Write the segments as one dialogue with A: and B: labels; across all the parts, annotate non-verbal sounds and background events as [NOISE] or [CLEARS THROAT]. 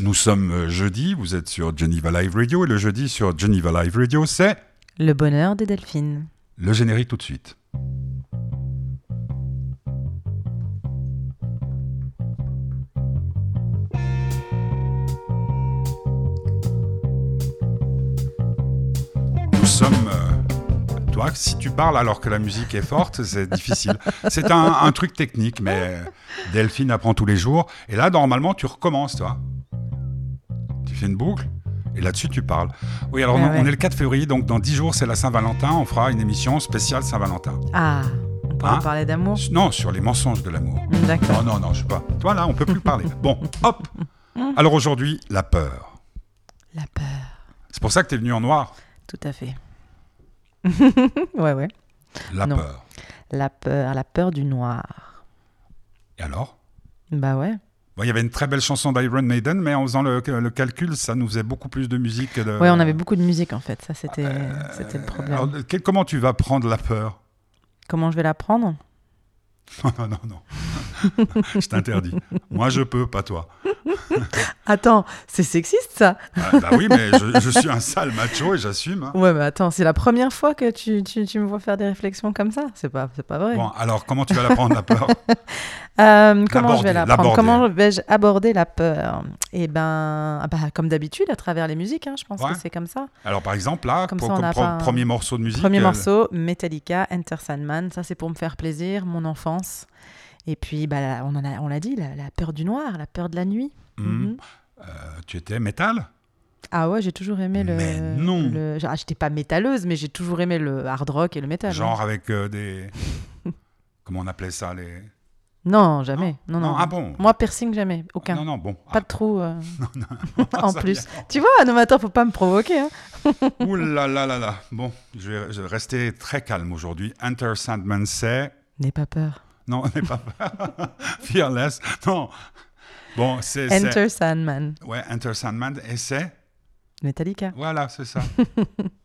A: Nous sommes euh, jeudi, vous êtes sur Geneva Live Radio et le jeudi sur Geneva Live Radio, c'est
B: Le bonheur des delphines.
A: le générique tout de suite. Nous sommes. euh, toi, si tu parles alors que la musique est forte, c'est difficile. C'est un, un truc technique, mais Delphine apprend tous les jours. Et là, normalement, tu recommences, toi. Fais une boucle et là-dessus, tu parles. Oui, alors
B: Ah
A: on,
B: ouais.
A: on est le 4 février, donc dans 10 jours, c'est la Saint-Valentin. On fera une émission spéciale Saint-Valentin.
B: Ah, on pourra
A: Hein
B: parler d'amour.
A: Non, sur les mensonges de l'amour.
B: D'accord.
A: Non, non, non, je sais pas. Toi, là, on peut plus parler. [LAUGHS] Bon, hop. Alors aujourd'hui, la peur.
B: La peur,
A: C'est pour ça que tu es venu en noir.
B: tout à fait. [LAUGHS] ouais, ouais.
A: La
B: Non.
A: peur.
B: La peur, la peur du noir.
A: Et alors?
B: Bah ouais.
A: Bon, Il y avait une très belle chanson d'Iron Maiden, mais en faisant le, le calcul, ça nous faisait beaucoup plus de musique que de...
B: Ouais, on avait beaucoup de musique en fait. Ça, c'était, c'était le problème.
A: Euh, Alors, quel- comment tu vas prendre la peur?
B: Comment je vais la prendre? [LAUGHS]
A: Non, non, non, non. [LAUGHS] je t'interdis. Moi, je peux, pas toi. [LAUGHS]
B: Attends, c'est sexiste ça
A: Ah, bah oui, mais je, je suis un sale macho et j'assume. hein.
B: Ouais, mais attends, c'est la première fois que tu, tu, tu me vois faire des réflexions comme ça? C'est pas, c'est pas vrai.
A: Bon, alors, comment tu vas la prendre, la peur? [LAUGHS]
B: Euh, comment je vais la prendre? Comment vais-je aborder la peur? Eh ben, ah bah, comme d'habitude, à travers les musiques. hein, je pense
A: Ouais.
B: que c'est comme ça.
A: Alors, par exemple, là,
B: Comme
A: pour-
B: ça, on
A: comme
B: a
A: pro-
B: pas un-
A: premier morceau de musique.
B: Premier
A: euh,
B: morceau, Metallica, Enter Sandman. Ça, c'est pour me faire plaisir, mon enfance. Et puis, bah, la- on en a, l'a dit, la, la peur du noir, la peur de la nuit.
A: hmm,
B: Mhm.
A: euh, tu étais métal?
B: Ah ouais, j'ai toujours aimé le.
A: Mais non.
B: le- Ah, j'étais pas métalleuse, mais j'ai toujours aimé le hard rock et le métal.
A: Genre
B: hein.
A: avec euh, des. [LAUGHS] Comment on appelait ça les...
B: Non, jamais. Non, non.
A: Ah bon
B: Moi, piercing, jamais. Aucun.
A: Non, non, bon.
B: Pas de trou. euh, [LAUGHS]
A: Ah, [LAUGHS]
B: en
A: ça
B: plus. Tu vois, non, mais attends, faut pas me provoquer. hein.
A: Ouh là là là là. Bon, je vais, je vais rester très calme aujourd'hui. Enter Sandman, c'est.
B: N'aie pas peur.
A: Non, on n'est pas. [LAUGHS] Fearless. Non. Bon, c'est. c'est-
B: Enter Sandman.
A: Ouais, Enter Sandman, et c'est.
B: Metallica.
A: Voilà, c'est ça. [LAUGHS]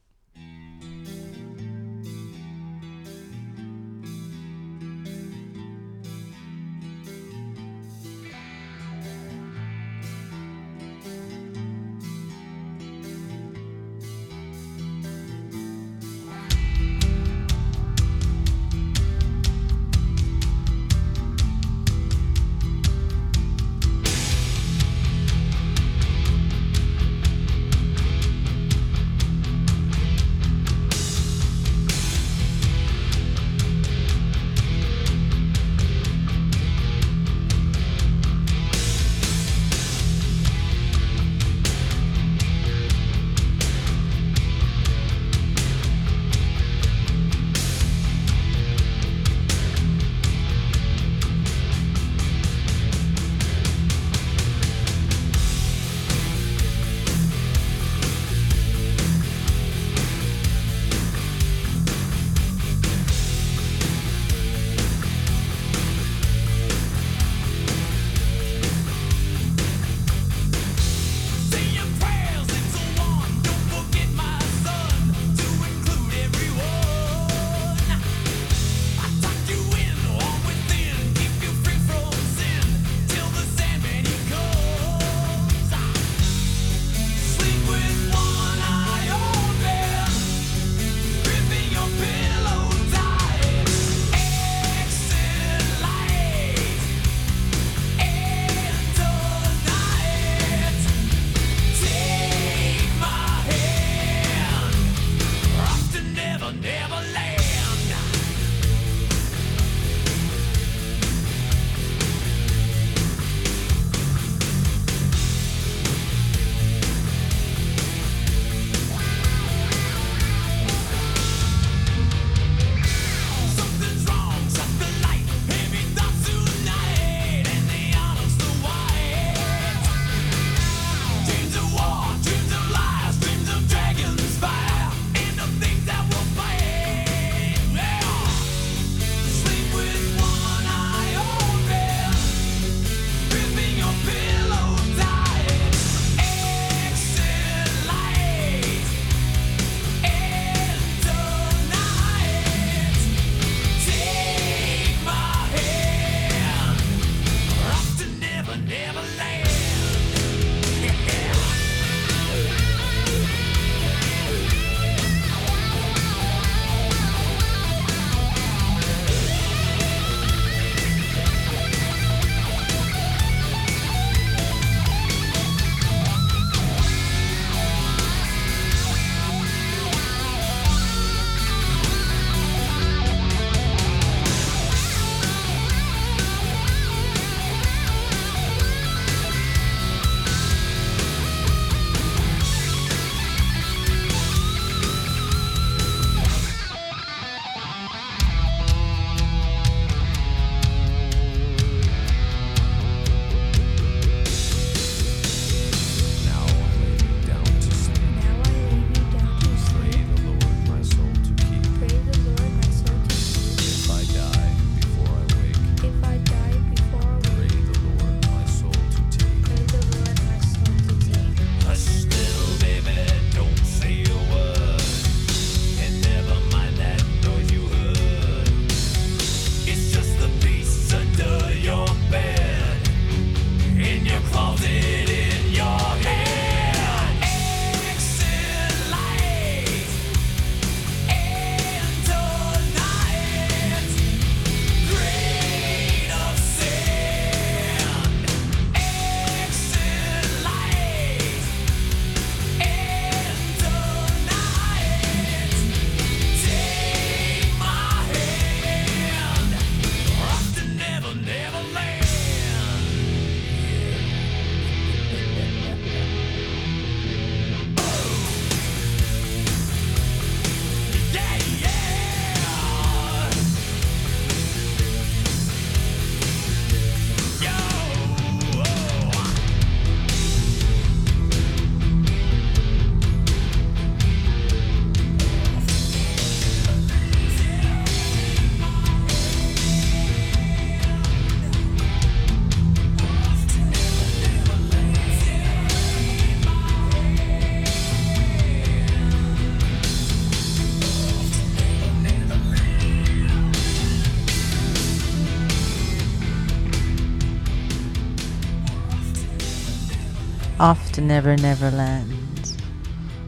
B: to Never Neverland.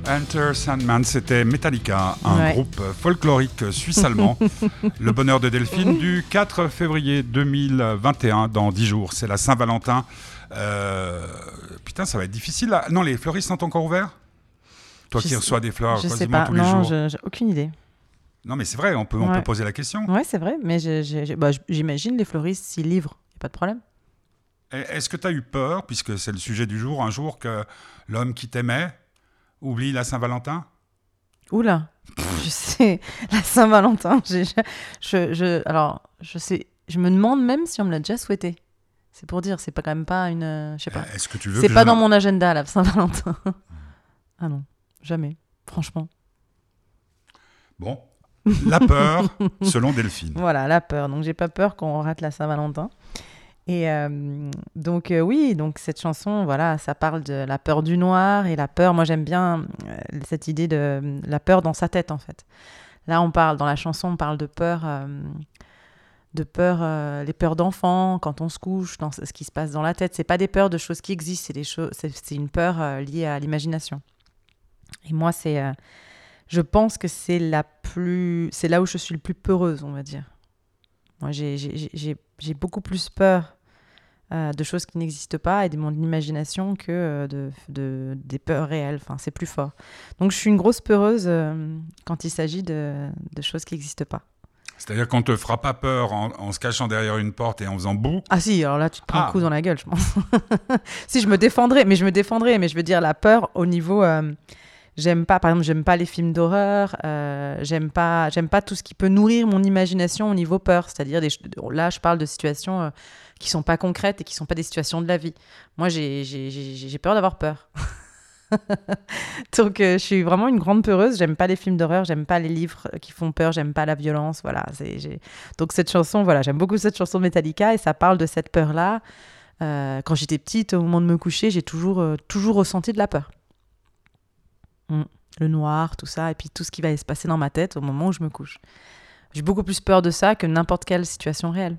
A: Enter Sandman, c'était Metallica, un
B: Ouais.
A: groupe folklorique suisse-allemand. [LAUGHS] le bonheur de Delphine du 4 février 2021, dans 10 jours. C'est la Saint-Valentin. Euh, Putain, ça va être difficile là. Non, les fleuristes sont encore ouverts? Toi
B: Je
A: qui
B: sais-
A: reçois des fleurs
B: je sais
A: quasiment
B: pas.
A: tous les
B: Non,
A: jours.
B: je- j'ai aucune idée.
A: Non, mais c'est vrai, on peut, on
B: Ouais.
A: peut poser la question.
B: Ouais, c'est vrai, mais bah, j'imagine les fleuristes s'y livrent. Y a pas de problème.
A: Est-ce que tu as eu peur, puisque c'est le sujet du jour, un jour que l'homme qui t'aimait oublie la Saint-Valentin?
B: Oula, je sais, la Saint-Valentin, [LAUGHS] je, je, alors, je sais, je me demande même si on me l'a déjà souhaité. C'est pour dire, c'est pas quand même pas une, euh, je sais pas.
A: Est-ce que tu veux
B: C'est pas
A: je-
B: dans mon agenda, la Saint-Valentin. [LAUGHS] ah non, jamais, franchement.
A: Bon, la peur, [LAUGHS] selon Delphine.
B: Voilà, la peur. Donc j'ai pas peur qu'on rate la Saint-Valentin. Et euh, donc euh, oui, donc cette chanson, voilà, ça parle de la peur du noir et la peur. Moi j'aime bien euh, cette idée de la peur dans sa tête en fait. Là on parle dans la chanson, on parle de peur, de peur, les peurs d'enfant quand on se couche, dans ce qui se passe dans la tête. C'est pas des peurs de choses qui existent, c'est des choses, c'est une peur liée à l'imagination. Et moi c'est, je pense que c'est la plus, c'est là où je suis le plus peureuse, on va dire. Moi, j'ai beaucoup plus peur euh, de choses qui n'existent pas et de mon imagination que euh, de, de- des peurs réelles. Enfin, c'est plus fort. Donc, je suis une grosse peureuse euh, quand il s'agit de, de choses qui n'existent pas.
A: C'est-à-dire qu'on te fera pas peur en, en se cachant derrière une porte et en faisant boue.
B: Ah si, alors là, tu te prends
A: Ah.
B: un coup dans la gueule, je pense. [LAUGHS] si, je me défendrais, mais je me défendrais. Mais je veux dire, la peur au niveau... J'aime pas, par exemple, j'aime pas les films d'horreur. euh, j'aime pas, j'aime pas tout ce qui peut nourrir mon imagination au niveau peur. C'est-à-dire, là, je parle de situations euh, qui sont pas concrètes et qui sont pas des situations de la vie. Moi, j'ai, peur d'avoir peur. [LAUGHS] Donc, euh, je suis vraiment une grande peureuse. J'aime pas les films d'horreur, j'aime pas les livres qui font peur, j'aime pas la violence. Voilà. Donc, cette chanson, voilà, j'aime beaucoup cette chanson de Metallica et ça parle de cette peur-là. Euh, quand j'étais petite, au moment de me coucher, j'ai toujours, euh, toujours ressenti de la peur. Mm. Le noir, tout ça, et puis tout ce qui va se passer dans ma tête au moment où je me couche. J'ai beaucoup plus peur de ça que n'importe quelle situation réelle.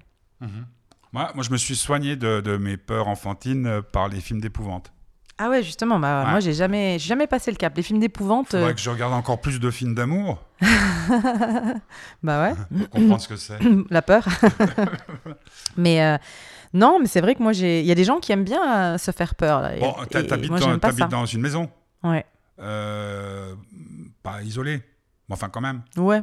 A: Moi, moi, je me suis soigné de, de mes peurs enfantines euh, par les films d'épouvante.
B: Ah ouais, justement, bah,
A: Ouais.
B: moi j'ai jamais, jamais passé le cap. Les films d'épouvante,
A: faudrait
B: euh,
A: que je regarde encore plus de films d'amour [LAUGHS]
B: bah ouais,
A: pour comprendre ce que c'est. [CLEARS THROAT]
B: la peur. [LAUGHS] mais euh, non, mais c'est vrai que moi j'ai, il y a des gens qui aiment bien euh, se faire peur. Là,
A: Bon, t'habites dans, dans une maison,
B: Ouais,
A: pas isolée. Mais enfin, quand même,
B: ouais.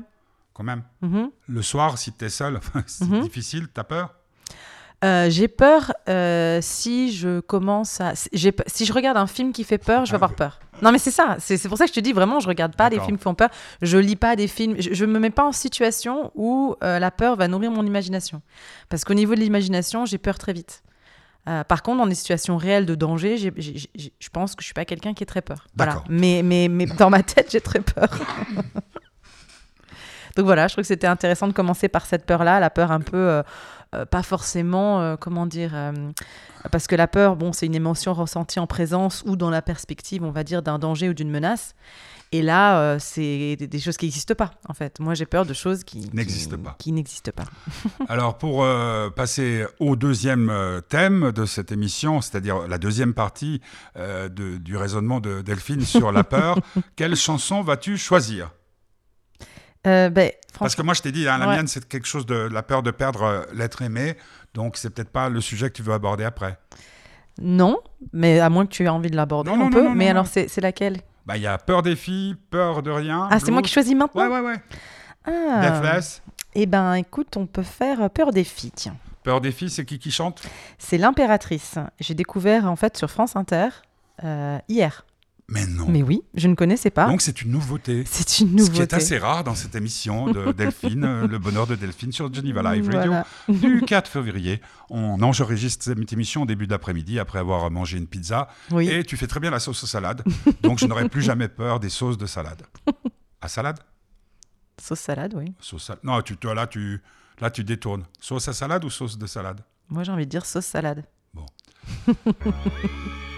A: quand même.
B: mhm.
A: Le soir, si t'es seul, [LAUGHS] c'est
B: Mhm.
A: difficile, t'as peur
B: Euh, j'ai peur euh, si je commence à. si- je regarde un film qui fait peur, je vais avoir peur. Non, mais c'est ça. C'est pour ça que je te dis vraiment, je regarde pas des films qui font peur. Je lis pas des films. Je, je me mets pas en situation où euh, la peur va nourrir mon imagination. Parce qu'au niveau de l'imagination, j'ai peur très vite. Euh, par contre, dans des situations réelles de danger, je pense que je suis pas quelqu'un qui est très peur. Voilà. Mais, mais, mais dans ma tête, j'ai très peur. [LAUGHS] Donc voilà, je trouve que c'était intéressant de commencer par cette peur-là, la peur un peu, euh, euh, pas forcément, euh, comment dire, euh, parce que la peur, bon, c'est une émotion ressentie en présence ou dans la perspective, on va dire, d'un danger ou d'une menace. Et là, c'est des, des choses qui n'existent pas, en fait. Moi, j'ai peur de choses qui
A: N'existent pas.
B: Qui n'existent pas. [LAUGHS]
A: Alors, pour passer au deuxième thème de cette émission, c'est-à-dire la deuxième partie de- du raisonnement de Delphine sur la peur, [LAUGHS] quelle chanson vas-tu choisir?
B: Euh, ben,
A: Parce que moi, je t'ai dit, hein, la
B: Ouais.
A: mienne, c'est quelque chose de la peur de perdre euh, l'être aimé, donc c'est peut-être pas le sujet que tu veux aborder après.
B: non, mais à moins que tu aies envie de l'aborder, on
A: non,
B: peut.
A: non, non,
B: mais alors, c'est laquelle?
A: Bah, il y a peur des filles, peur de rien.
B: Ah, c'est moi qui choisis maintenant?
A: Ouais, ouais, ouais.
B: Ah. Eh ben, écoute, on peut faire euh, Peur des filles, tiens.
A: Peur des filles, c'est qui qui chante?
B: C'est l'impératrice. J'ai découvert en fait sur France Inter euh, hier.
A: Mais non.
B: Mais oui, je ne connaissais pas.
A: Donc c'est une nouveauté.
B: C'est une
A: Ce
B: nouveauté.
A: qui est assez rare dans cette émission de [LAUGHS] Delphine, euh, le bonheur de Delphine sur Geneva Live Radio.
B: Voilà.
A: du [LAUGHS] 4 février. On enregistre cette émission au début d'après-midi après avoir mangé une pizza.
B: Oui.
A: Et tu fais très bien la sauce aux salades. Donc je n'aurai plus jamais peur des sauces de salade. À salade?
B: Sauce salade, oui.
A: Sauce salade. Non, tu, toi, là, tu, là, tu détournes. Sauce à salade ou sauce de salade?
B: Moi, j'ai envie de dire sauce salade.
C: réfléchir, [LAUGHS]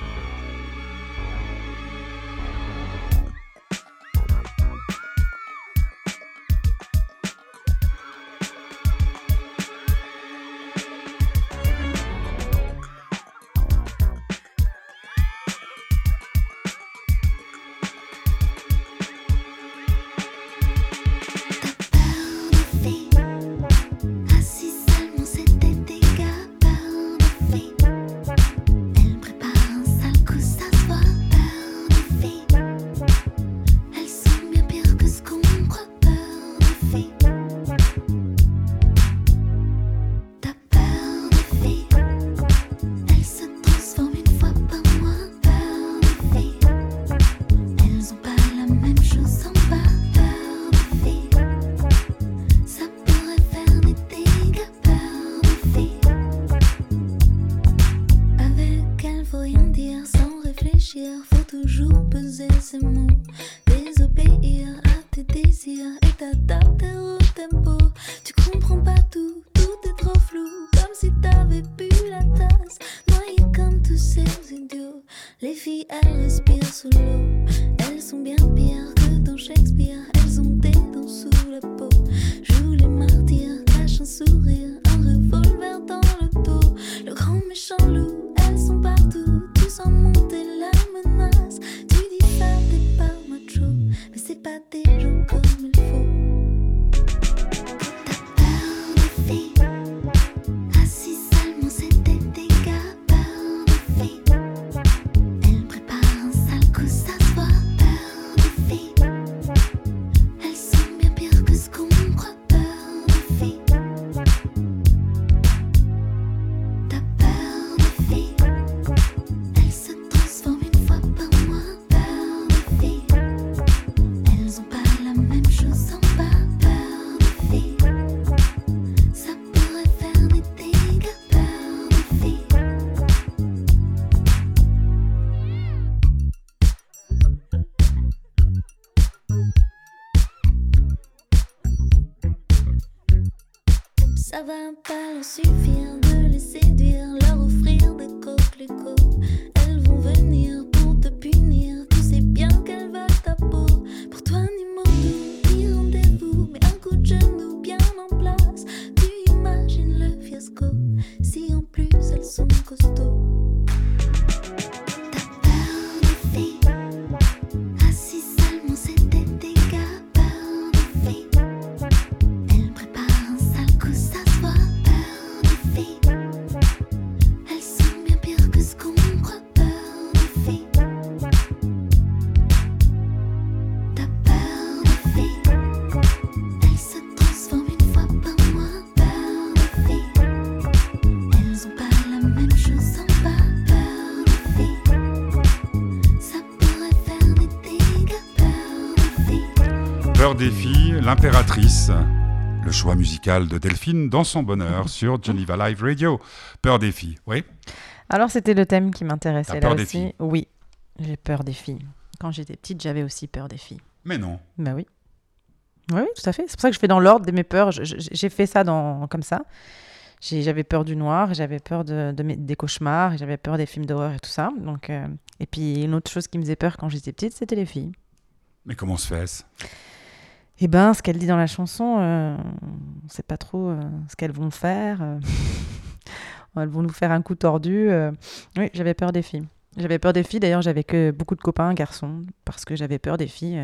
C: va pas leur suffire
A: l'impératrice. Le choix musical de Delphine dans son bonheur [LAUGHS] sur Geneva Live Radio. Peur des filles, oui.
B: Alors, c'était le thème qui m'intéressait là
A: peur des
B: aussi.
A: filles
B: Oui, j'ai peur des filles. Quand j'étais petite, j'avais aussi peur des filles.
A: Mais non.
B: Bah oui. Oui, oui, tout à fait. C'est pour ça que je fais dans l'ordre de mes peurs. J'ai fait ça dans, comme ça. J'avais peur du noir, j'avais peur de, de mes- des cauchemars, j'avais peur des films d'horreur et tout ça. Donc, euh, et puis, une autre chose qui me faisait peur quand j'étais petite, c'était les filles.
A: Mais comment se fait-ce?
B: Eh ben, ce qu'elle dit dans la chanson, euh, on ne sait pas trop euh, ce qu'elles vont faire. euh. [LAUGHS] elles vont nous faire un coup tordu. Oui, j'avais peur des filles. J'avais peur des filles. D'ailleurs, j'avais que beaucoup de copains garçons parce que j'avais peur des filles.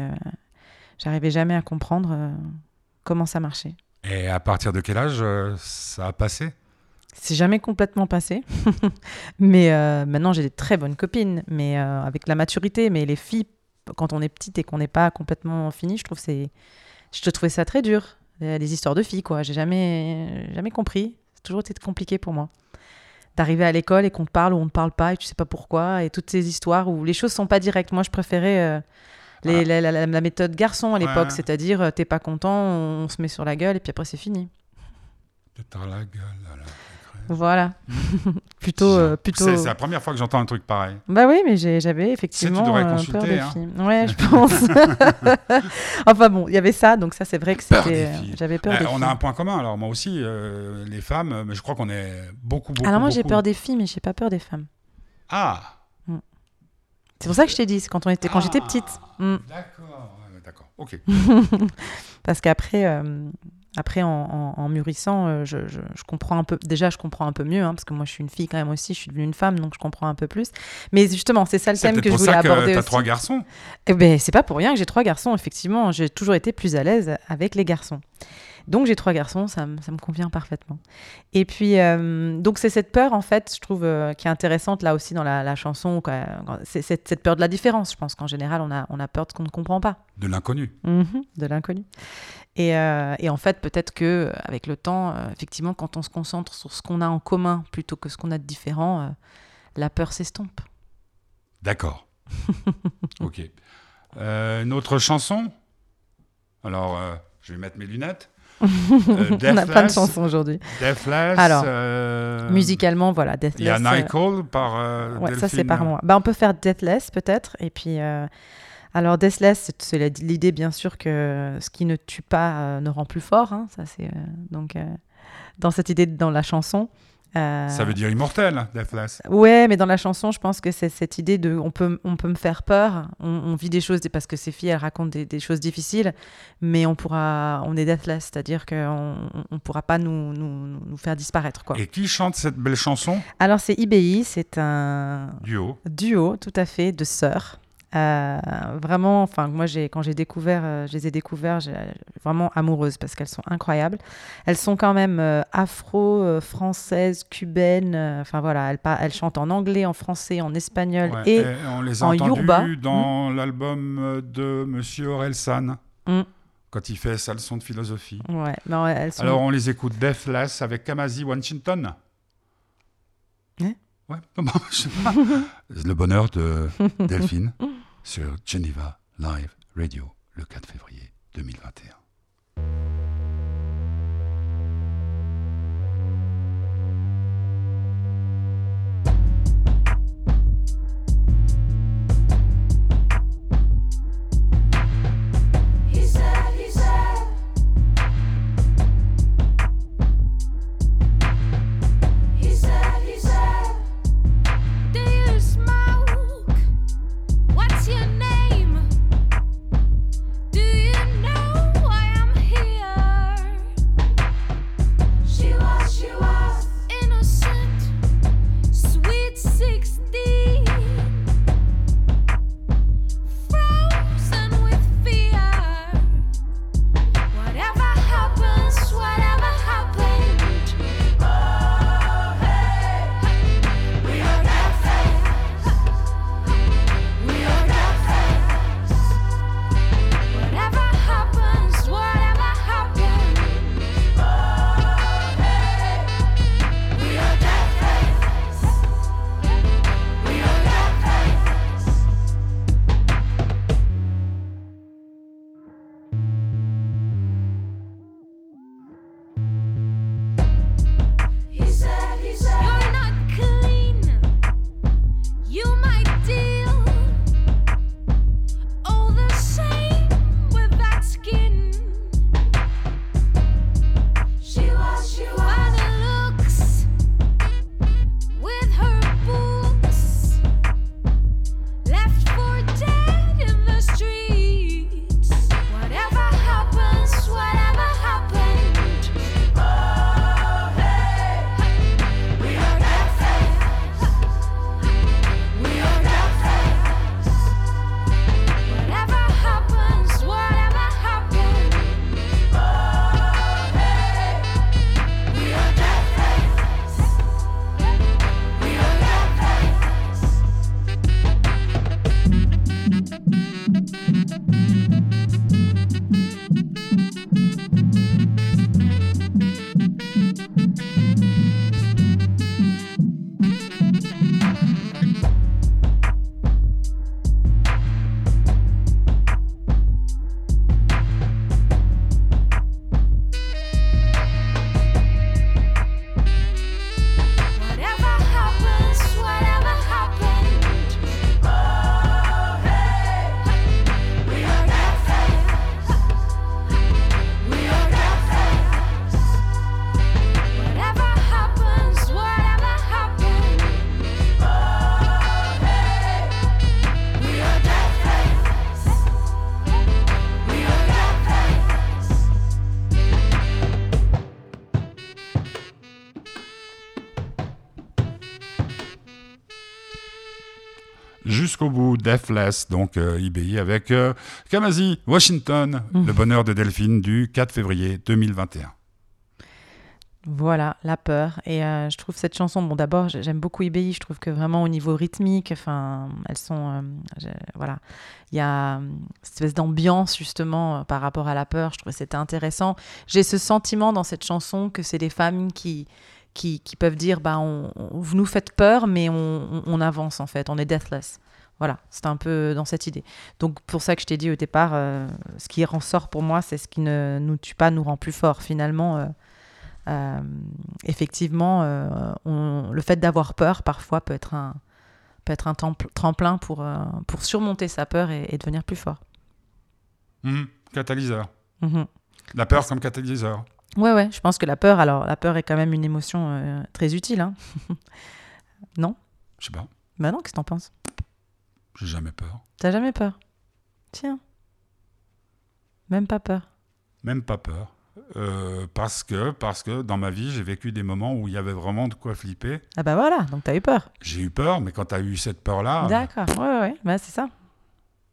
B: J'arrivais jamais à comprendre comment ça marchait.
A: Et à partir de quel âge ça a passé?
B: C'est jamais complètement passé. [LAUGHS] mais maintenant, j'ai des très bonnes copines, mais avec la maturité. Mais les filles, quand on est petite et qu'on n'est pas complètement fini, je trouve c'est, je te trouvais ça très dur. Euh, Les histoires de filles, quoi. J'ai jamais, jamais compris. C'est toujours été compliqué pour moi. D'arriver à l'école et qu'on te parle ou on ne parle pas et tu sais pas pourquoi et toutes ces histoires où les choses sont pas directes. Moi, je préférais euh, les- la, la- la- la méthode garçon à l'époque,
A: Ouais.
B: c'est-à-dire euh, t'es pas content, on se met sur la gueule et puis après c'est fini.
A: Peut-être la gueule. Voilà. [LAUGHS]
B: plutôt, euh, plutôt.
A: C'est la première fois que j'entends un truc pareil.
B: Bah oui, mais j'avais effectivement
A: devrais
B: euh,
A: consulter,
B: peur des
A: hein.
B: filles. Ouais, je pense. [LAUGHS] enfin bon, il y avait ça, donc ça c'est vrai que
A: Peur
B: c'était.
A: des
B: euh,
A: filles.
B: J'avais peur
A: Euh,
B: des
A: on
B: filles.
A: a un point commun. Alors moi aussi, euh, les femmes, mais je crois qu'on est beaucoup, beaucoup.
B: Alors moi j'ai peur des filles, mais j'ai pas peur des femmes.
A: Ah.
B: C'est pour ça que je t'ai dit, c'est quand on était, quand j'étais
A: Ah,
B: petite. Mm.
A: D'accord. D'accord. Ok. [LAUGHS]
B: Parce qu'après, euh, après en, en- en mûrissant, euh, je, je- je comprends un peu. Déjà, je comprends un peu mieux, hein, parce que moi je suis une fille quand même aussi, je suis devenue une femme, donc je comprends un peu plus. Mais justement, c'est ça le thème que je voulais
A: ça que
B: aborder
A: t'as
B: aussi.
A: trois garçons.
B: Eh ben, c'est pas pour rien que j'ai trois garçons, effectivement. J'ai toujours été plus à l'aise avec les garçons. Donc j'ai trois garçons, ça, me- ça me convient parfaitement. Et puis, euh, donc c'est cette peur, en fait, je trouve, euh, qui est intéressante là aussi dans la, la chanson. quoi. C'est cette, cette peur de la différence. Je pense qu'en général, on a, on a peur de ce qu'on ne comprend pas.
A: De l'inconnu.
B: Mhm, de l'inconnu. Et, euh, et en fait, peut-être que avec le temps, euh, effectivement, quand on se concentre sur ce qu'on a en commun plutôt que ce qu'on a de différent, euh, la peur s'estompe.
A: D'accord. [LAUGHS] ok. Euh, une autre chanson? Alors, euh, je vais mettre mes lunettes.
D: Euh, [LAUGHS]
B: On a plein de
D: Deathless,
B: chansons aujourd'hui.
D: Deathless.
B: Alors,
D: euh,
B: Musicalement, voilà,
D: Il y a
B: Deathless. euh,
D: Nicole par euh,
B: Ouais, ça c'est par moi. Bah, on peut faire Deathless peut-être. Et puis, euh, alors Deathless, c'est- l'idée bien sûr que ce qui ne tue pas euh, ne rend plus fort. hein. Ça c'est euh, donc euh, dans cette idée dans la chanson.
D: Ça veut dire immortel, Deathless.
B: Ouais, mais dans la chanson, je pense que c'est cette idée de on peut, on peut me faire peur, on, on vit des choses, parce que ces filles, elles racontent des, des choses difficiles, mais on pourra, on est deathless, c'est-à-dire qu'on ne pourra pas nous, nous, nous faire disparaître. Quoi.
D: Et qui chante cette belle chanson?
B: Alors c'est IBI, c'est un
D: Duo.
B: duo tout à fait de sœurs. Euh, vraiment, enfin moi j'ai quand j'ai découvert, euh, je les ai découverts, j'ai vraiment amoureuses parce qu'elles sont incroyables. Elles sont quand même euh, afro, euh, françaises, cubaines. euh, Enfin voilà, elles, chantent en anglais, en français, en espagnol
D: Ouais,
B: et
D: et on les a
B: en yoruba.
D: dans l'album euh, de Monsieur Orelsan,
B: Mm.
D: quand il fait sa leçon de philosophie.
B: ouais, ouais, elles sont.
D: Alors on les écoute Deathless avec Kamasi Washington.
B: Hein
D: Ouais, bon, [LAUGHS] je sais pas. Le bonheur de Delphine [LAUGHS] sur Geneva Live Radio le 4 février 2021. Jusqu'au bout, Deathless, donc euh, IBI avec euh, Kamasi Washington,
B: Mm.
D: le bonheur de Delphine du 4 février 2021.
B: Voilà, la peur. Et euh, je trouve cette chanson, bon, d'abord, j'ai- j'aime beaucoup IBI. Je trouve que vraiment au niveau rythmique, enfin, elles sont. euh, voilà. Il y a euh, cette espèce d'ambiance, justement, par rapport à la peur. Je trouve que c'était intéressant. J'ai ce sentiment dans cette chanson que c'est des femmes qui. Qui, qui peuvent dire bah on, on- vous nous faites peur mais on, on- on avance en fait on est deathless Voilà, c'est un peu dans cette idée. Donc pour ça que je t'ai dit au départ, euh, ce qui ressort pour moi, c'est ce qui ne nous tue pas, nous rend plus fort. Finalement, euh, euh, effectivement, on- le fait d'avoir peur parfois peut être un, peut être un tremplin pour, pour surmonter sa peur et, et devenir plus fort.
A: Mhm. Catalyseur.
B: Mhm.
A: La peur comme catalyseur.
B: Ouais, ouais, je pense que la peur, alors la peur est quand même une émotion très utile. Hein. [LAUGHS] non?
A: Je sais pas.
B: Bah non, qu'est-ce que t'en penses?
A: J'ai jamais peur.
B: T'as jamais peur? Tiens. Même pas peur.
A: Même pas peur. Euh, parce que parce que dans ma vie, j'ai vécu des moments où il y avait vraiment de quoi flipper.
B: Ah bah voilà, donc t'as eu peur.
A: J'ai eu peur, mais quand tu as eu cette peur-là.
B: D'accord, ouais, ouais, ouais, bah c'est ça.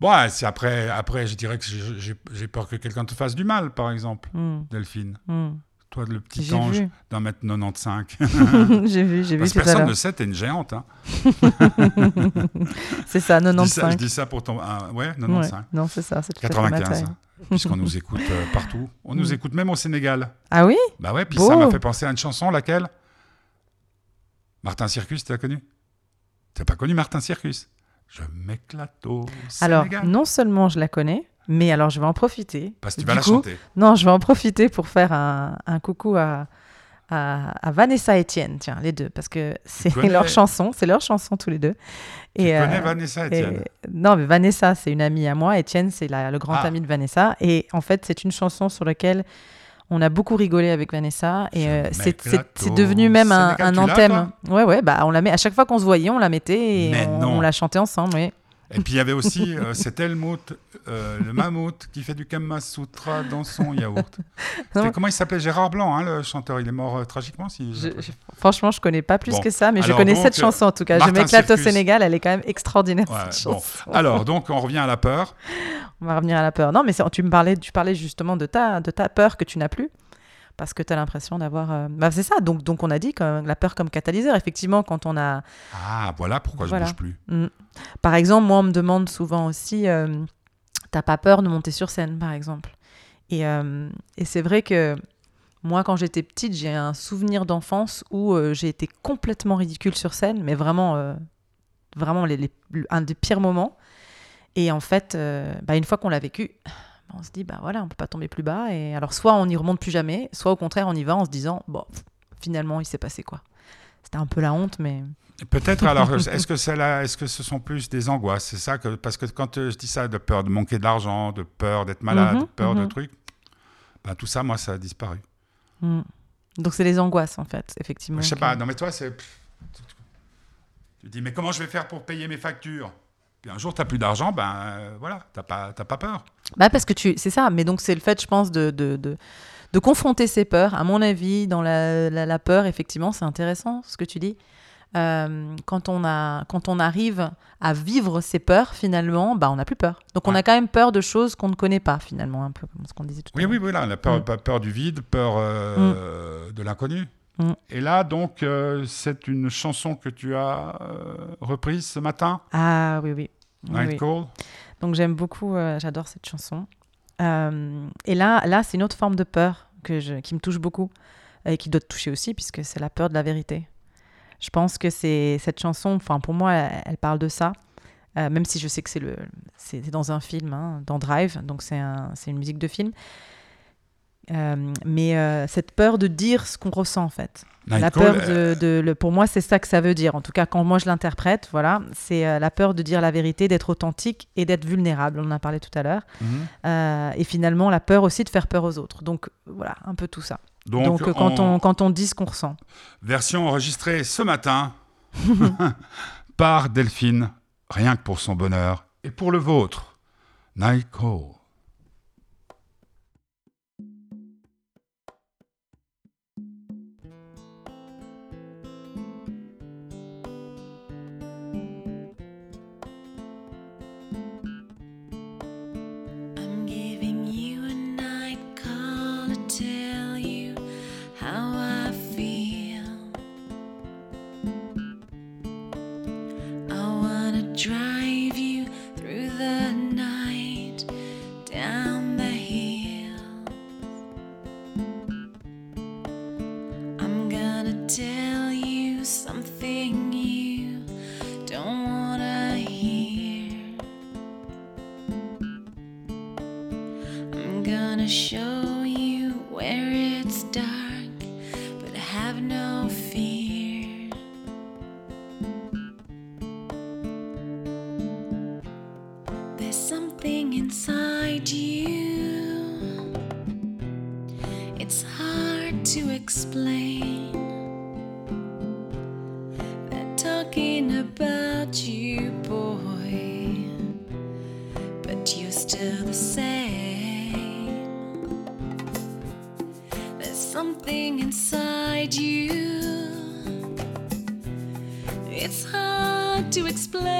A: Ouais, c'est après, après, je dirais que j'ai peur que quelqu'un te fasse du mal, par exemple,
B: Hmm,
A: Delphine.
B: hmm.
A: Toi, le petit ange d'un mètre 95. [LAUGHS]
B: j'ai vu, j'ai vu
A: Parce que personne ne sait, t'es une géante. Hein. [LAUGHS]
B: C'est ça,
A: Je, dis
B: 95.
A: ça, je dis ça pour ton. ah, ouais, 95.
B: Ouais, Non, c'est ça, c'est tout à fait
A: 95,
B: ma taille.
A: hein, puisqu'on nous écoute euh, partout. On nous
B: Mm.
A: écoute même au Sénégal.
B: Ah oui?
A: Bah ouais, puis ça m'a fait penser à une chanson, laquelle? Martin Circus, tu l'as connu? T'as pas connu Martin Circus? Je m'éclate au
B: Alors,
A: Sénégal.
B: non seulement je la connais, mais alors je vais en profiter.
A: Parce que tu vas la
B: coup,
A: chanter.
B: Non, je vais en profiter pour faire un, un coucou à, à, à Vanessa et Étienne, tiens, les deux, parce que c'est leur chanson, c'est leur chanson tous les deux.
A: Tu
B: Et,
A: connais
B: euh,
A: Vanessa
B: et-
A: Etienne?
B: non, mais Vanessa, c'est une amie à moi. Étienne, c'est le grand
A: Ah.
B: ami de Vanessa. Et en fait, c'est une chanson sur laquelle on a beaucoup rigolé avec Vanessa. Et euh, c'est- devenu même un, un
A: Tu
B: anthème. Ouais, ouais, bah on la met à chaque fois qu'on se voyait, on la mettait et on, on la chantait ensemble. Oui.
A: Et puis il y avait aussi euh, [LAUGHS] cet Helmut, euh, le mammouth, qui fait du Kama Sutra dans son yaourt.
B: Non.
A: Comment il s'appelait? Gérard Blanc, hein, le chanteur. Il est mort euh, tragiquement. Si
B: Je- je- franchement, je connais pas plus
A: Bon.
B: que ça, mais je connais
A: donc,
B: cette chanson en tout cas. Je
A: Martin
B: m'éclate au. Sénégal, elle est quand même extraordinaire
A: Ouais,
B: cette
A: bon.
B: chanson.
A: Alors, donc, on revient à la peur.
B: On va revenir à la peur. Non, mais tu me parlais, tu parlais justement de ta, de ta peur que tu n'as plus. Parce que tu as l'impression d'avoir. euh, Bah, c'est ça. Donc, donc, on a dit que la peur comme catalyseur. Effectivement, quand on a.
A: Ah, voilà pourquoi
B: Voilà.
A: je bouge plus.
B: Mm. Par exemple, moi, on me demande souvent aussi euh, T'as pas peur de monter sur scène, par exemple Et, euh, et c'est vrai que moi, quand j'étais petite, j'ai un souvenir d'enfance où j'ai été complètement ridicule sur scène, mais vraiment, vraiment les- les- un des pires moments. Et en fait, bah, une fois qu'on l'a vécu, on se dit bah voilà, on peut pas tomber plus bas. Et alors, soit on n'y remonte plus jamais, soit au contraire, on y va en se disant bon, finalement, il s'est passé quoi. C'était un peu la honte, mais
A: Peut-être alors, est-ce que, c'est est-ce que ce sont plus des angoisses C'est ça que. Parce que quand euh, je dis ça, de peur de manquer de l'argent, de peur d'être malade,
B: Mhm,
A: de peur de
B: mhm.
A: trucs, ben, tout ça, moi, ça a disparu.
B: Hmm. donc c'est les angoisses en fait, effectivement.
A: Je sais
B: que-
A: pas, non mais toi, c'est. Tu dis, mais comment je vais faire pour payer mes factures? Puis un jour, tu n'as plus d'argent, ben euh, voilà, tu n'as pas, pas peur.
B: Bah parce que tu, c'est ça. Mais donc c'est le fait, je pense, de, de, de, de confronter ses peurs. À mon avis, dans la, la, la peur, effectivement, c'est intéressant ce que tu dis. Euh, quand, on a, quand on arrive à vivre ses peurs, finalement, bah, on n'a plus peur. Donc on a quand même peur de choses qu'on ne connaît pas, finalement, un peu comme ce qu'on disait tout
A: Oui,
B: à
A: oui,
B: l'heure.
A: voilà, la peur,
B: Mm.
A: peur du vide, peur euh, de l'inconnu.
B: Mm.
A: Et là, donc, euh, c'est une chanson que tu as reprise ce matin,
B: Ah oui, oui.
A: Night
B: oui.
A: Call.
B: Donc j'aime beaucoup, euh, j'adore cette chanson. Euh, et là, là c'est une autre forme de peur que je, qui me touche beaucoup et qui doit te toucher aussi, puisque c'est la peur de la vérité. Je pense que c'est cette chanson, enfin pour moi, elle, elle parle de ça. Euh, même si je sais que c'est le, c'est c'est dans un film, hein, dans Drive, donc c'est un, c'est une musique de film. Euh, mais euh, cette peur de dire ce qu'on ressent en fait.
A: Night
B: la peur
A: euh,
B: de, de- le, pour moi, c'est ça que ça veut dire. En tout cas, quand moi je l'interprète, voilà, c'est euh, la peur de dire la vérité, d'être authentique et d'être vulnérable. On en a parlé tout à l'heure.
A: mhm.
B: Euh, et finalement, la peur aussi de faire peur aux autres. Donc voilà, un peu tout ça.
A: Donc,
B: Donc, euh, quand, on, quand on dit ce qu'on ressent.
A: version enregistrée ce matin [LAUGHS] par Delphine, rien que pour son bonheur et pour le vôtre. Night Call.
D: It's hard to explain.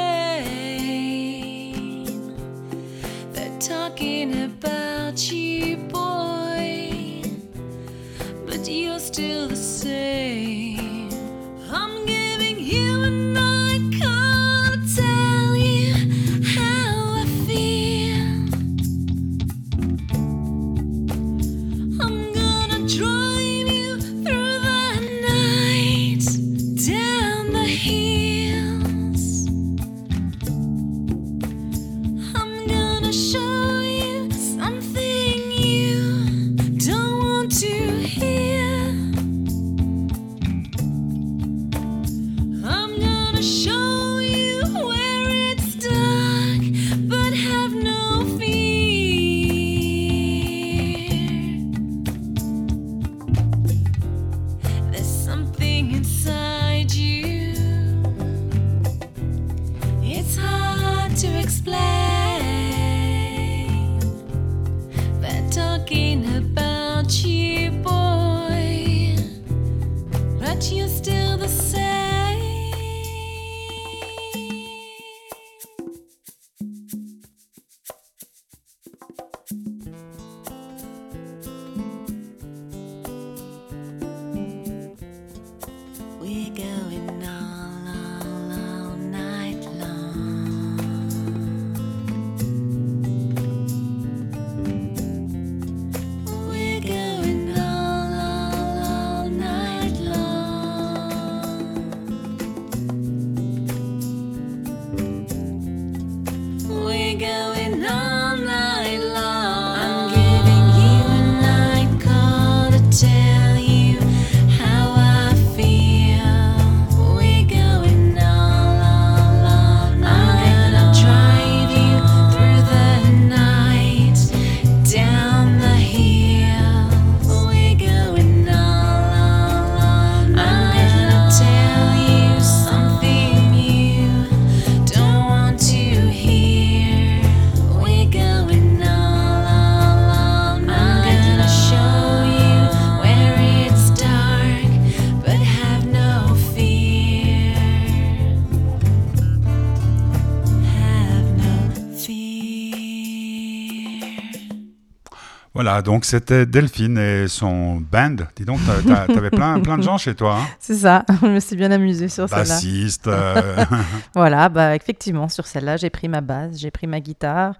A: Voilà, donc c'était Delphine et son band. Dis donc, t'a- t'a- t'avais plein, [LAUGHS] plein de gens chez toi. Hein
B: C'est ça, [LAUGHS] je me suis bien amusée sur celle-là.
A: Bassiste. euh, [LAUGHS]
B: Voilà, bah effectivement, sur celle-là, j'ai pris ma basse, j'ai pris ma guitare,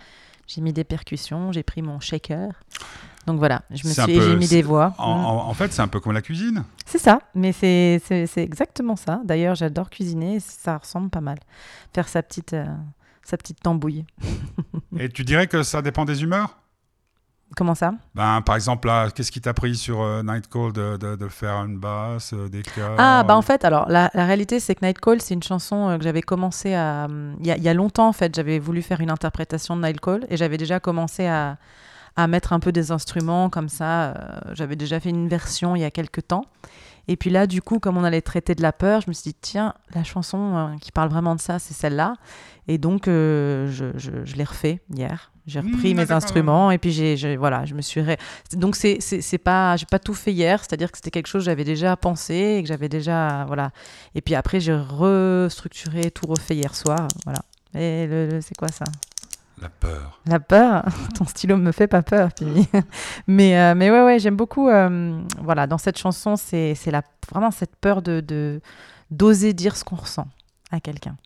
B: j'ai mis des percussions, j'ai pris mon shaker. Donc voilà, je me suis,
A: peu-
B: j'ai mis des voix.
A: en,
B: Mm.
A: en- fait, c'est un peu comme la cuisine.
B: C'est ça, mais c'est exactement ça. D'ailleurs, j'adore cuisiner, ça ressemble pas mal. Faire sa petite, euh, sa petite tambouille.
A: Et tu dirais que ça dépend des humeurs?
B: Comment ça?
A: Ben, Par exemple, là, qu'est-ce qui t'a pris sur euh, Night Call de, de- de faire une basse, euh, des chœurs
B: Ah, bah en fait, alors la, la réalité, c'est que Night Call, c'est une chanson euh, que j'avais commencé à. hum, Il y, a- il y a longtemps, en fait, j'avais voulu faire une interprétation de Night Call et j'avais déjà commencé à, à mettre un peu des instruments comme ça. euh, j'avais déjà fait une version il y a quelques temps. Et puis là, du coup, comme on allait traiter de la peur, je me suis dit, tiens, la chanson euh, qui parle vraiment de ça, c'est celle-là. Et donc, euh, je, je- je l'ai refait hier. J'ai
A: Mmh,
B: repris mes
A: d'accord.
B: instruments et puis j'ai, voilà, je me suis ré- donc c'est c'est c'est pas j'ai pas tout fait hier, c'est-à-dire que c'était quelque chose que j'avais déjà pensé et que j'avais déjà voilà. Et puis après j'ai restructuré, tout refait hier soir, voilà. Et le, le- c'est quoi ça?
A: La peur.
B: La peur [LAUGHS] Ton stylo me fait pas peur, Pimi. [LAUGHS] mais, euh, mais ouais, ouais, j'aime beaucoup. euh, voilà, dans cette chanson, c'est c'est la, vraiment cette peur de d'oser dire ce qu'on ressent à quelqu'un.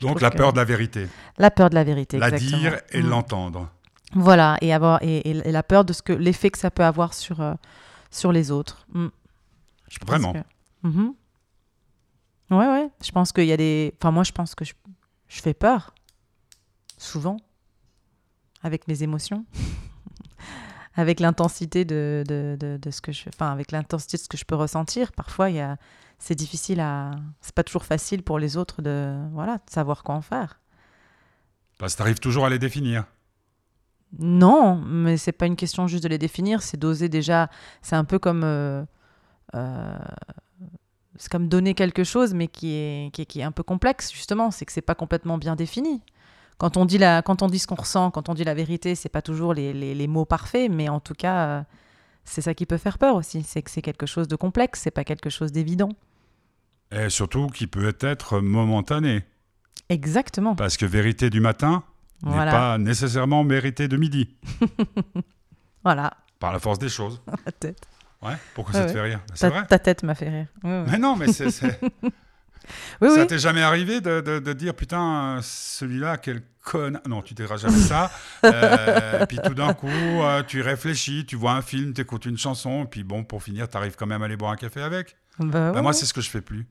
A: Donc la
B: que-
A: peur de la vérité.
B: La peur de la vérité,
A: La
B: exactement.
A: dire et
B: Mm.
A: l'entendre.
B: Voilà, et, avoir, et, et- et la peur de ce que l'effet que ça peut avoir sur, euh, sur les autres. Mm. Je
A: Vraiment.
B: que- Mhm. Ouais, ouais. Je pense qu'il y a des. Enfin, moi, je pense que je, je fais peur. Souvent. Avec mes émotions. [LAUGHS] avec l'intensité de, de, de, de ce que je, enfin avec l'intensité de ce que je peux ressentir. Parfois, il c'est difficile à, c'est pas toujours facile pour les autres de, voilà, de savoir quoi en faire.
A: Parce que tu arrives toujours à les définir.
B: Non, mais c'est pas une question juste de les définir, c'est d'oser déjà. C'est un peu comme. euh, euh, c'est comme donner quelque chose, mais qui est, qui est, qui est un peu complexe, justement. C'est que c'est pas complètement bien défini. Quand on dit, la, quand on dit ce qu'on ressent, quand on dit la vérité, c'est pas toujours les, les, les mots parfaits, mais en tout cas, euh, c'est ça qui peut faire peur aussi. C'est que c'est quelque chose de complexe, c'est pas quelque chose d'évident.
A: Et surtout qui peut être momentané.
B: Exactement.
A: Parce que vérité du matin n'est
B: Voilà.
A: pas nécessairement vérité de midi. [LAUGHS]
B: Voilà.
A: Par la force des choses. [LAUGHS]
B: La tête.
A: Ouais, pourquoi
B: Ouais,
A: ça te
B: ouais.
A: fait rire Ben, C'est
B: Ta,
A: vrai.
B: ta tête m'a fait rire.
A: Mais non, mais c'est- [LAUGHS]
B: Oui,
A: ça
B: oui.
A: t'est jamais arrivé de, de- de dire putain, celui-là, quel con. Non, tu diras jamais ça. [LAUGHS] Euh, puis tout d'un coup, euh, tu réfléchis, tu vois un film, tu écoutes une chanson, puis bon, pour finir, tu arrives quand même à aller boire un café avec.
B: Bah,
A: Bah,
B: ouais,
A: moi,
B: ouais.
A: c'est ce que je fais plus.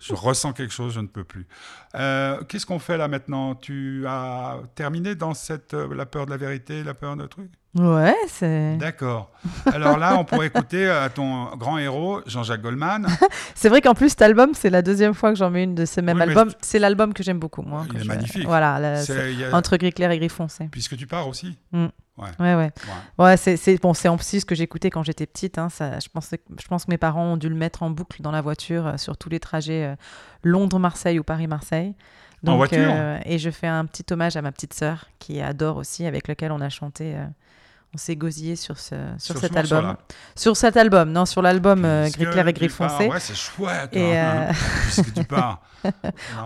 A: je ressens quelque chose, je ne peux plus. Euh, qu'est-ce qu'on fait là maintenant? Tu as terminé dans cette la peur de la vérité, la peur de truc
B: Ouais, c'est.
A: D'accord. Alors là, on pourrait écouter euh, ton grand héros, Jean-Jacques Goldman. [LAUGHS]
B: C'est vrai qu'en plus, cet album, c'est la deuxième fois que j'en mets une de ce même
A: Oui,
B: album.
A: c'est-
B: l'album que j'aime beaucoup, moi.
A: Il est
B: je-
A: magnifique.
B: Voilà, la-
A: a-
B: entre gris clair et gris foncé.
A: Puisque tu pars aussi.
B: Ouais, ouais.
A: Ouais.
B: Ouais, c'est bon, c'est en plus ce que j'écoutais quand j'étais petite. hein, ça, je, pense, je pense que mes parents ont dû le mettre en boucle dans la voiture euh, sur tous les trajets euh, Londres-Marseille ou Paris-Marseille.
A: En voiture
B: euh, Et je fais un petit hommage à ma petite sœur qui adore aussi, avec laquelle on a chanté. On s'est gosillé sur, ce, sur,
A: Sur
B: cet
A: ce
B: album. Sur cet album, non, sur l'album euh, Gris clair et gris foncé.
A: Ouais, c'est chouette.
B: Et,
A: hein,
B: euh, [LAUGHS]
A: Puisque tu pars. [LAUGHS] Non.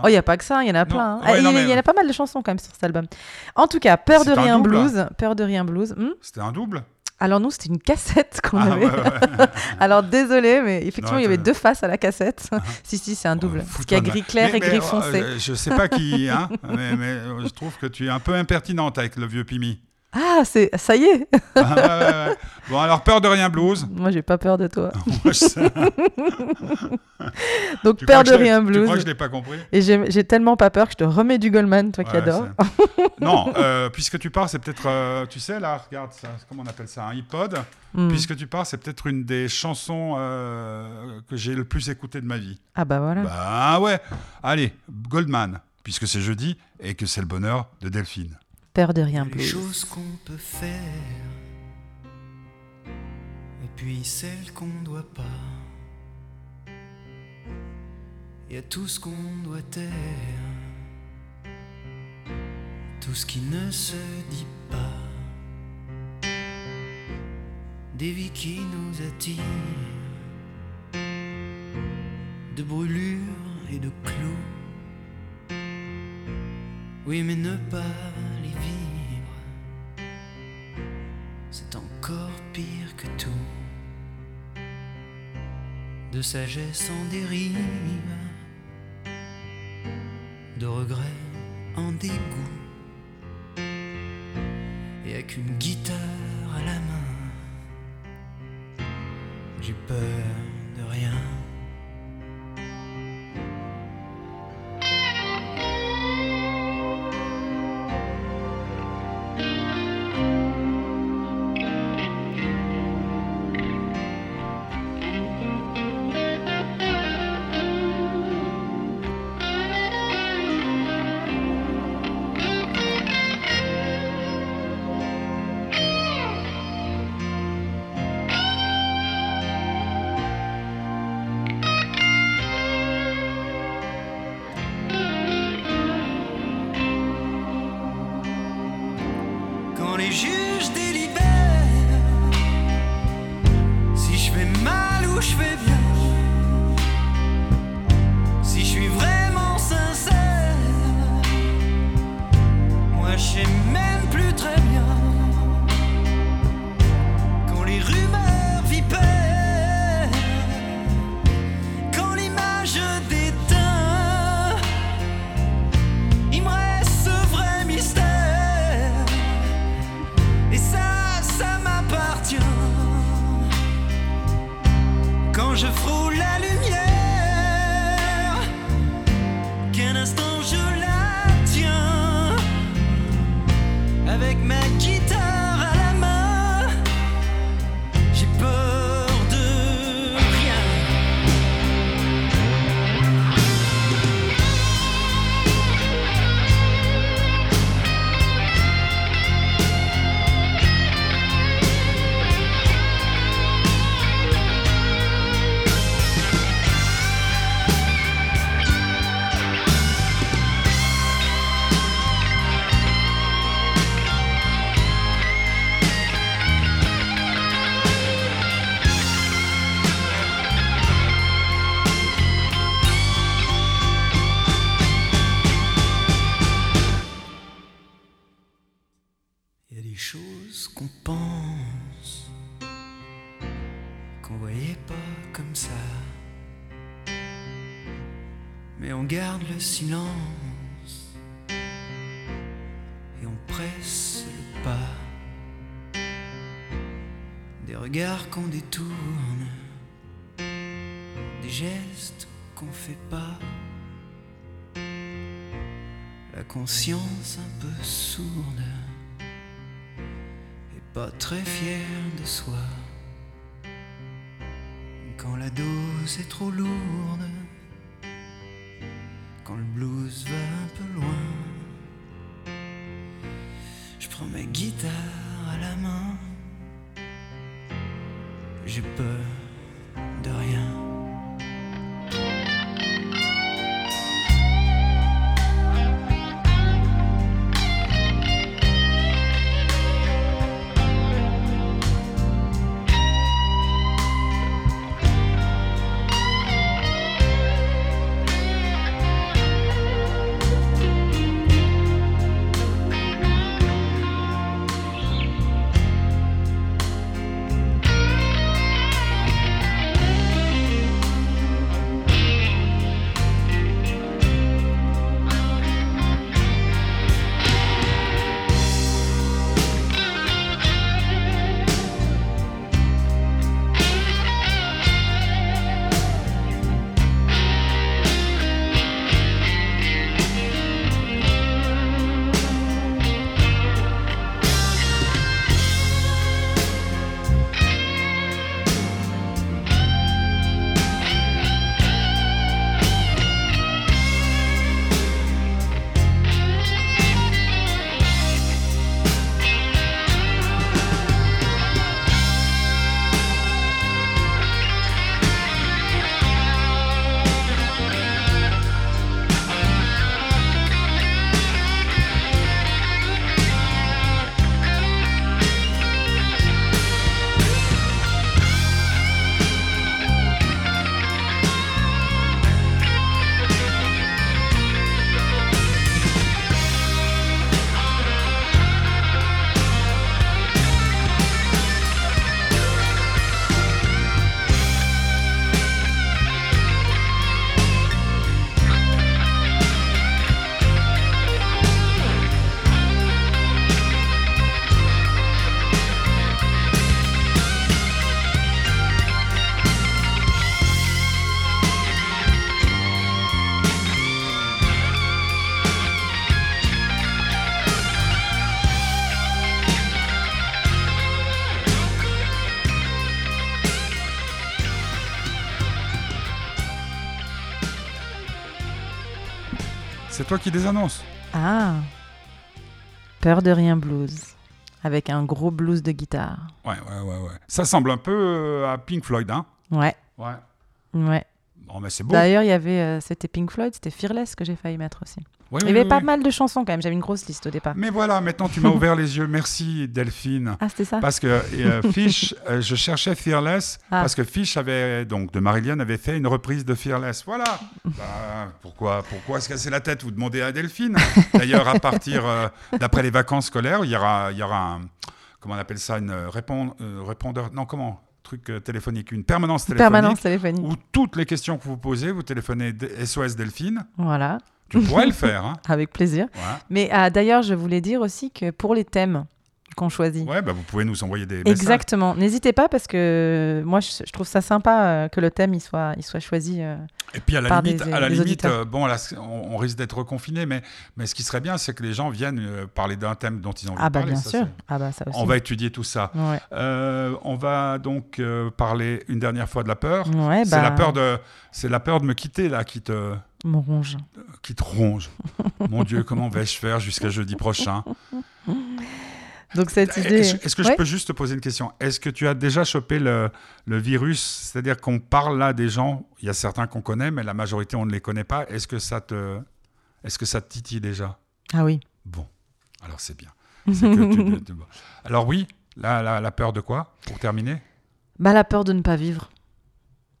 B: Oh, il n'y a pas que ça, il y en a plein. hein.
A: ouais,
B: Ah, il y,
A: mais-
B: il y en a pas mal de chansons quand même sur cet album. En tout cas, Peur de rien
A: double,
B: blues. Peur de rien blues. hmm.
A: C'était un double
B: Alors nous, c'était une cassette qu'on
A: Ah,
B: avait.
A: ouais, ouais. [LAUGHS]
B: Alors désolé, mais effectivement,
A: Non,
B: il y avait deux faces à la cassette. si, si, c'est un double.
A: Oh,
B: Parce qu'il y a gris clair
A: Mais-
B: et gris
A: mais,
B: foncé.
A: euh, je sais pas qui, hein, mais, mais, euh, je trouve que tu es un peu impertinente avec le vieux Pimi.
B: Ah, c'est ça y est.
A: Ah, ouais, ouais, ouais. Bon, alors, peur de rien blues.
B: Moi, j'ai pas peur de toi. [LAUGHS]
A: Moi. [LAUGHS]
B: Donc
A: Tu
B: Peur de rien
A: Tu
B: blues.
A: crois que je l'ai pas compris?
B: Et j'ai tellement pas peur que je te remets du Goldman, toi qui
A: c'est- [LAUGHS] Non, euh, puisque tu pars, c'est peut-être, euh, tu sais, là, regarde, ça, comment on appelle ça, un iPod.
B: Hmm.
A: Puisque tu pars, c'est peut-être une des chansons euh, que j'ai le plus écoutées de ma vie.
B: Ah bah voilà.
A: Bah ouais. Allez, Goldman, puisque c'est jeudi et que c'est le bonheur de Delphine.
B: Peur de rien
E: les
B: blues.
E: choses qu'on peut faire et puis celles qu'on ne doit pas. Il y a tout ce qu'on doit taire, tout ce qui ne se dit pas, des vies qui nous attirent, de brûlures et de clous. Oui, mais ne pas c'est encore pire que tout. De sagesse en dérive, de regret en dégoût, et avec une guitare à la main, j'ai peur de rien. Trop
A: toi qui les annonces.
B: Ah Peur de rien blues. Avec un gros blues de guitare.
A: Ouais, ouais, ouais, ouais. Ça semble un peu euh, à Pink Floyd, hein
B: Ouais,
A: Ouais.
B: ouais.
A: Bon, mais c'est beau.
B: D'ailleurs, il y avait, euh, c'était Pink Floyd, c'était Fearless que j'ai failli mettre aussi.
A: Oui,
B: Il y avait pas mal de chansons quand même, j'avais une grosse liste au départ.
A: Mais voilà, maintenant tu m'as ouvert les yeux. Merci Delphine.
B: Ah, c'était ça
A: Parce que euh, [LAUGHS] Fish, euh, je cherchais Fearless
B: Ah.
A: parce que Fish avait donc de Marillion avait fait une reprise de Fearless. Voilà. [LAUGHS] Bah, pourquoi pourquoi se casser la tête Vous demandez à Delphine. D'ailleurs, à partir euh, d'après les vacances scolaires, il y aura il y aura un comment on appelle ça une euh, répond- répondeur non comment? Truc téléphonique une permanence téléphonique
B: Permanence téléphonique.
A: où toutes les questions que vous posez, vous téléphonez SOS Delphine.
B: Voilà,
A: Tu pourrais le faire. Hein. [LAUGHS]
B: avec plaisir.
A: Voilà.
B: Mais ah, d'ailleurs, je voulais dire aussi que pour les thèmes qu'on choisit,
A: Ouais, bah, vous pouvez nous envoyer des messages.
B: Exactement. N'hésitez pas parce que moi, je, je trouve ça sympa euh, que le thème il soit, il soit choisi. euh.
A: Et puis à la
B: par
A: limite,
B: des-
A: à la limite euh, bon, là, on, on risque d'être confiné, mais, mais ce qui serait bien, c'est que les gens viennent euh, parler d'un thème dont ils ont envie
B: Ah bah
A: parler.
B: bien
A: ça,
B: sûr. Ah bah ça aussi.
A: On va étudier tout ça.
B: Ouais.
A: Euh, on va donc euh, parler une dernière fois de la peur.
B: Ouais,
A: C'est
B: bah,
A: la peur de, c'est la peur de me quitter là qui te,
B: Mon ronge.
A: qui te ronge. Mon Dieu, comment vais-je faire jusqu'à jeudi prochain
B: Donc cette idée.
A: Est-ce est-ce que je peux juste te poser une question? Est-ce que tu as déjà chopé le, le virus? C'est-à-dire qu'on parle là des gens, il y a certains qu'on connaît, mais la majorité on ne les connaît pas. Est-ce que ça te, est-ce que ça te titille déjà?
B: Ah oui.
A: Bon, alors c'est bien. C'est que tu- tu- Alors oui, la, la, la peur de quoi? Pour terminer?
B: Bah la peur de ne pas vivre.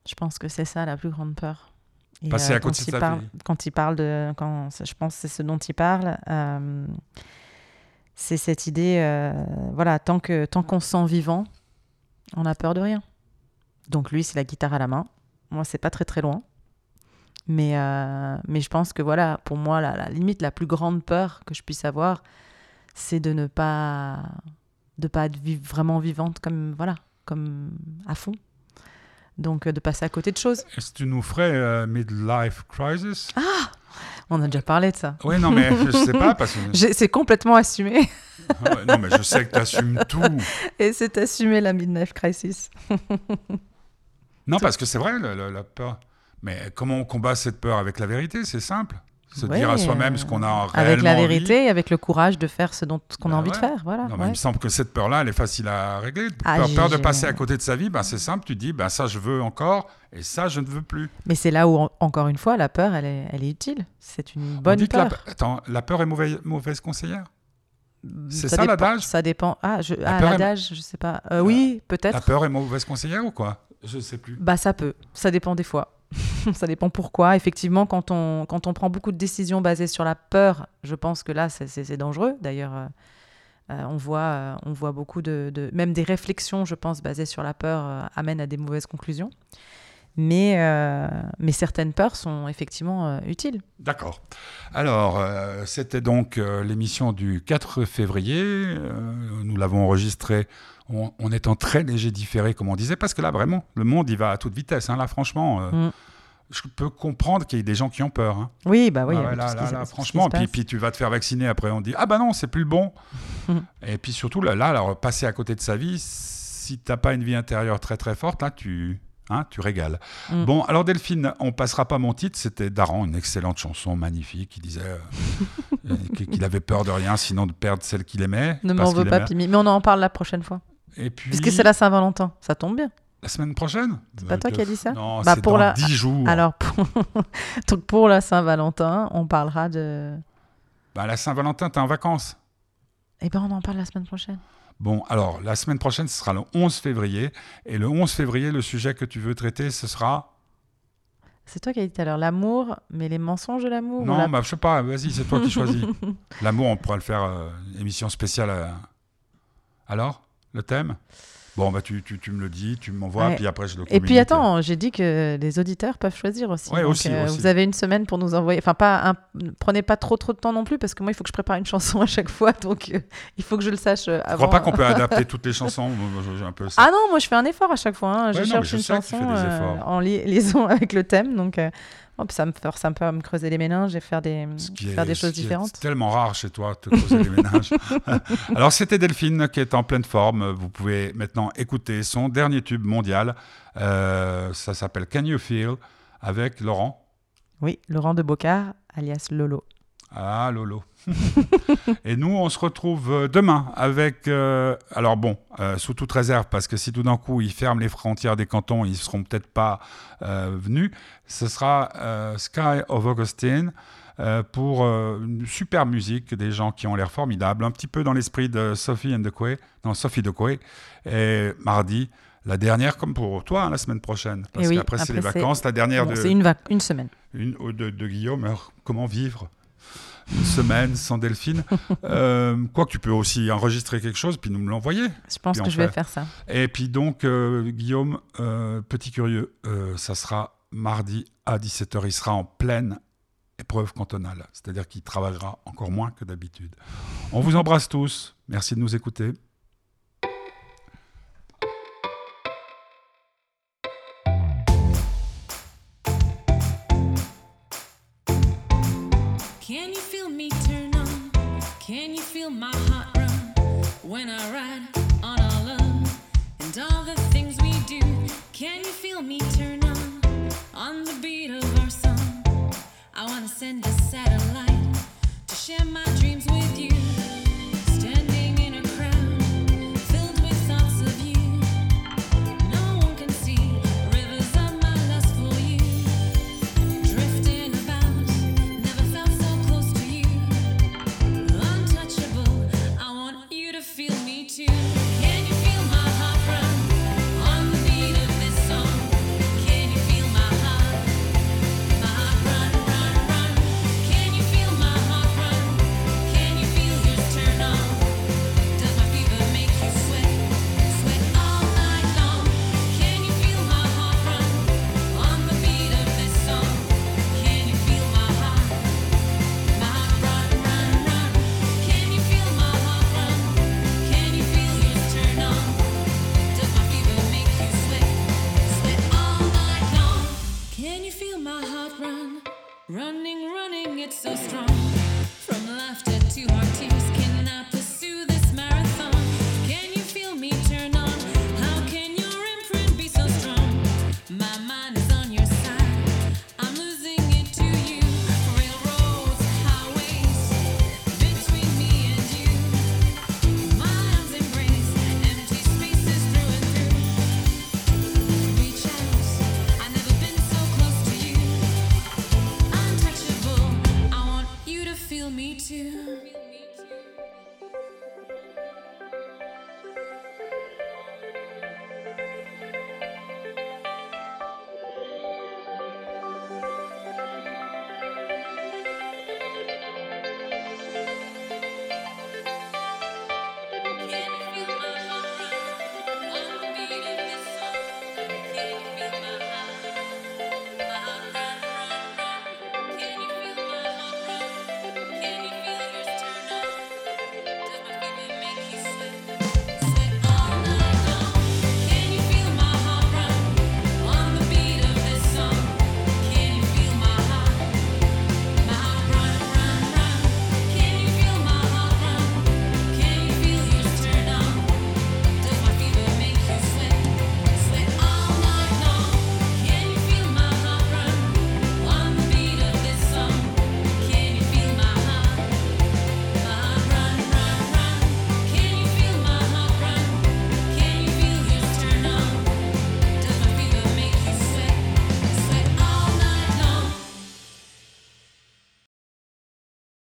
B: Je pense que c'est ça la plus grande peur. Et,
A: Passer à
B: quand
A: côté de
B: il
A: sa
B: parle,
A: vie.
B: Quand il parle de, quand je pense que c'est ce dont il parle. euh, c'est cette idée, euh, voilà, tant que tant qu'on se sent vivant, on a peur de rien. Donc lui, c'est la guitare à la main. Moi, c'est pas très très loin. Mais, euh, mais je pense que voilà, pour moi, la, la limite, la plus grande peur que je puisse avoir, c'est de ne pas de pas être vraiment vivante comme voilà, comme à fond. Donc euh, de passer à côté de choses.
A: Est-ce que tu nous ferais euh, Midlife Crisis?
B: On a déjà parlé de ça.
A: Oui, non, mais je sais pas, parce que... [LAUGHS]
B: C'est complètement assumé.
A: Ouais, non, mais je sais que tu assumes tout. [LAUGHS]
B: Et c'est assumé la midlife crisis.
A: Non, parce que c'est vrai, la, la- la peur. Mais comment on combat cette peur? Avec la vérité, c'est simple. Se
B: Ouais,
A: dire à soi-même ce qu'on a réellement
B: Avec la
A: envie.
B: vérité et avec le courage de faire ce dont ce qu'on a envie
A: ouais.
B: de faire. Voilà.
A: Non, mais
B: ouais.
A: il me semble que cette peur-là, elle est facile à régler.
B: Ah,
A: peur, peur de passer à côté de sa vie, ben, c'est simple. Tu dis, ben, ça, je veux encore, et ça, je ne veux plus.
B: Mais c'est là où, en- encore une fois, la peur, elle est, elle est utile. C'est une
A: On
B: bonne
A: que la,
B: peur.
A: Attends, la peur est mauvaise, mauvaise conseillère? C'est ça,
B: dépend-
A: l'adage?
B: Ça dépend. Ah, je,
A: La
B: ah,
A: peur est-
B: l'adage, je sais pas. Euh, oui,
A: La
B: peut-être.
A: peur est mauvaise conseillère ou quoi? Je ne sais plus.
B: Bah, ça peut. Ça dépend des fois. [LAUGHS] ça dépend pourquoi. Effectivement, quand on, quand on prend beaucoup de décisions basées sur la peur, je pense que là, c'est- dangereux. D'ailleurs, euh, euh, on, voit, euh, on voit beaucoup de, Même des réflexions, je pense, basées sur la peur, amènent à des mauvaises conclusions. Mais, mais certaines peurs sont effectivement utiles.
A: D'accord. Alors, c'était donc l'émission du 4 février. Nous l'avons enregistrée en, en étant très léger différé, comme on disait, parce que là, vraiment, le monde, il va à toute vitesse. hein. Là, franchement, euh,
B: Mm.
A: je peux comprendre qu'il y ait des gens qui ont peur. hein.
B: Oui, bah oui.
A: Ah ouais, là, franchement, puis, puis tu vas te faire vacciner, après on dit Ah bah non, c'est plus le bon.
B: Mm.
A: Et puis surtout, là, là, alors, passer à côté de sa vie, si t'as pas une vie intérieure très très forte, là, tu, hein, tu régales.
B: Mm.
A: Bon, alors Delphine, on passera pas mon titre, c'était Daran, une excellente chanson magnifique, qui disait euh, [LAUGHS] qu'il avait peur de rien, sinon de perdre celle qu'il aimait.
B: Ne m'en veux pas. Pimi. Mais on en parle la prochaine fois.
A: Et puis,
B: Puisque c'est la Saint-Valentin. Ça tombe bien.
A: la semaine prochaine
B: C'est pas toi qui as dit ça
A: Non,
B: Bah,
A: c'est
B: pour
A: dans
B: la-
A: 10 jours.
B: Alors, pour... [LAUGHS] Donc, pour la Saint-Valentin, on parlera de.
A: Bah, la Saint-Valentin, t'es en vacances.
B: Eh ben, on en parle la semaine prochaine.
A: Bon, alors, la semaine prochaine, ce sera le 11 février. Et le 11 février, le sujet que tu veux traiter, ce sera...
B: C'est toi qui as dit tout à l'heure l'amour, mais les mensonges de l'amour ou
A: Non,
B: la-
A: bah, je sais pas, vas-y, c'est toi qui [LAUGHS] choisis. L'amour, on pourra le faire, euh, émission spéciale. euh. Alors, le thème? Bon, bah, tu, tu, tu me le dis, tu m'envoies,
B: Ouais.
A: puis après, je le
B: Et puis
A: communique.
B: attends, j'ai dit que les auditeurs peuvent choisir aussi.
A: Ouais,
B: Donc,
A: aussi,
B: euh,
A: aussi.
B: Vous avez une semaine pour nous envoyer. Enfin, pas un... prenez pas trop trop de temps non plus parce que moi, il faut que je prépare une [LAUGHS] chanson à chaque fois, donc euh, il faut que je le sache euh,
A: Je
B: avant.
A: crois pas qu'on peut adapter [LAUGHS] toutes les chansons? moi, j'ai un peu ça.
B: Ah non, moi je fais un effort à chaque fois. hein. Je
A: Ouais, non,
B: cherche
A: mais je
B: une chanson euh, en li- [LAUGHS] liaison avec le thème, donc hop, ça me force un peu à me creuser les méninges et faire des, faire
A: est-
B: choses différentes.
A: tellement rare chez toi, te creuser les ménages. [LAUGHS] Alors, c'était Delphine qui est en pleine forme. Vous pouvez maintenant écouter son dernier tube mondial. Euh, ça s'appelle Can You Feel avec Laurent.
B: Oui, Laurent de Bocard, alias Lolo.
A: Ah, Lolo. Et nous, on se retrouve euh, demain avec. euh, alors bon, euh, sous toute réserve, parce que si tout d'un coup ils ferment les frontières des cantons, ils seront peut-être pas euh, venus. Ce sera Sky of Augustine. pour une super musique, des gens qui ont l'air formidables, un petit peu dans l'esprit de Sophie and the Quay, non, Sophie de Quay. Et mardi, la dernière, comme pour toi, hein, la semaine prochaine. Parce
B: Eh oui,
A: qu'après, c'est les vacances. La dernière
B: Bon,
A: de,
B: C'est une, semaine.
A: une de, de Guillaume. Alors, comment vivre? Une semaine sans Delphine [LAUGHS] Euh, Quoi que tu peux aussi enregistrer quelque chose puis nous me l'envoyer.
B: Je pense que je vais faire ça.
A: Et puis donc, euh, Guillaume, euh, petit curieux, ça sera mardi à 17h. Il sera en pleine épreuve cantonale, c'est-à-dire qu'il travaillera encore moins que d'habitude. On vous embrasse tous. Merci de nous écouter.